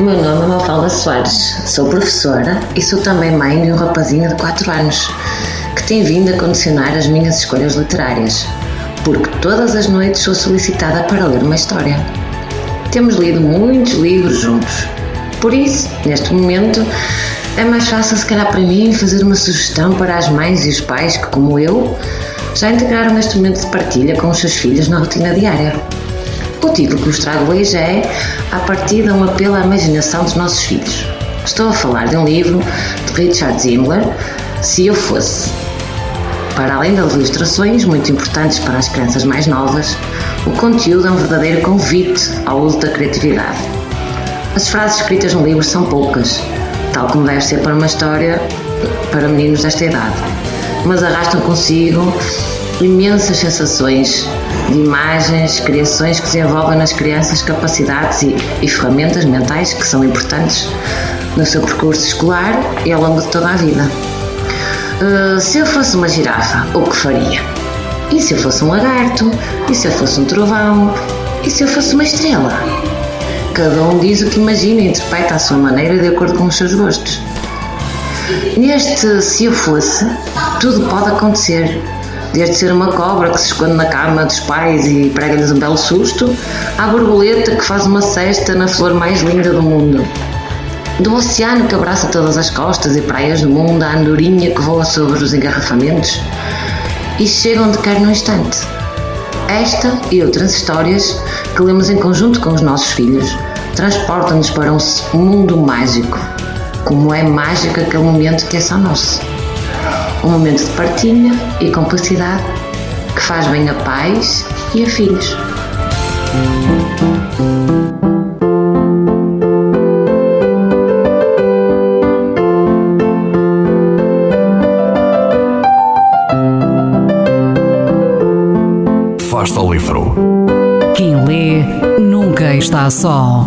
o meu nome é Mafalda Soares, sou professora e sou também mãe de um rapazinho de 4 anos que tem vindo a condicionar as minhas escolhas literárias, porque todas as noites sou solicitada para ler uma história. Temos lido muitos livros juntos, por isso, neste momento, é mais fácil se calhar para mim fazer uma sugestão para as mães e os pais que, como eu, já integraram este momento de partilha com os seus filhos na rotina diária. O título que vos trago hoje é A partir de um apelo à imaginação dos nossos filhos. Estou a falar de um livro de Richard Zimmler, Se Eu Fosse. Para além das ilustrações, muito importantes para as crianças mais novas, o conteúdo é um verdadeiro convite ao uso da criatividade. As frases escritas no livro são poucas, tal como deve ser para uma história para meninos desta idade, mas arrastam consigo imensas sensações de imagens, criações que desenvolvem nas crianças capacidades e, e ferramentas mentais que são importantes no seu percurso escolar e ao longo de toda a vida. Uh, se eu fosse uma girafa, o que faria? E se eu fosse um lagarto? E se eu fosse um trovão? E se eu fosse uma estrela? Cada um diz o que imagina e interpreta à sua maneira de acordo com os seus gostos. Neste se eu fosse, tudo pode acontecer, desde ser uma cobra que se esconde na cama dos pais e prega-lhes um belo susto, à borboleta que faz uma cesta na flor mais linda do mundo. Do oceano que abraça todas as costas e praias do mundo, à andorinha que voa sobre os engarrafamentos e chega onde quer no instante. Esta e outras histórias que lemos em conjunto com os nossos filhos transportam-nos para um mundo mágico, como é mágico aquele momento que é só nosso um momento de partilha e complicidade que faz bem a pais e a filhos. Fasta ao livro. Quem lê nunca está só.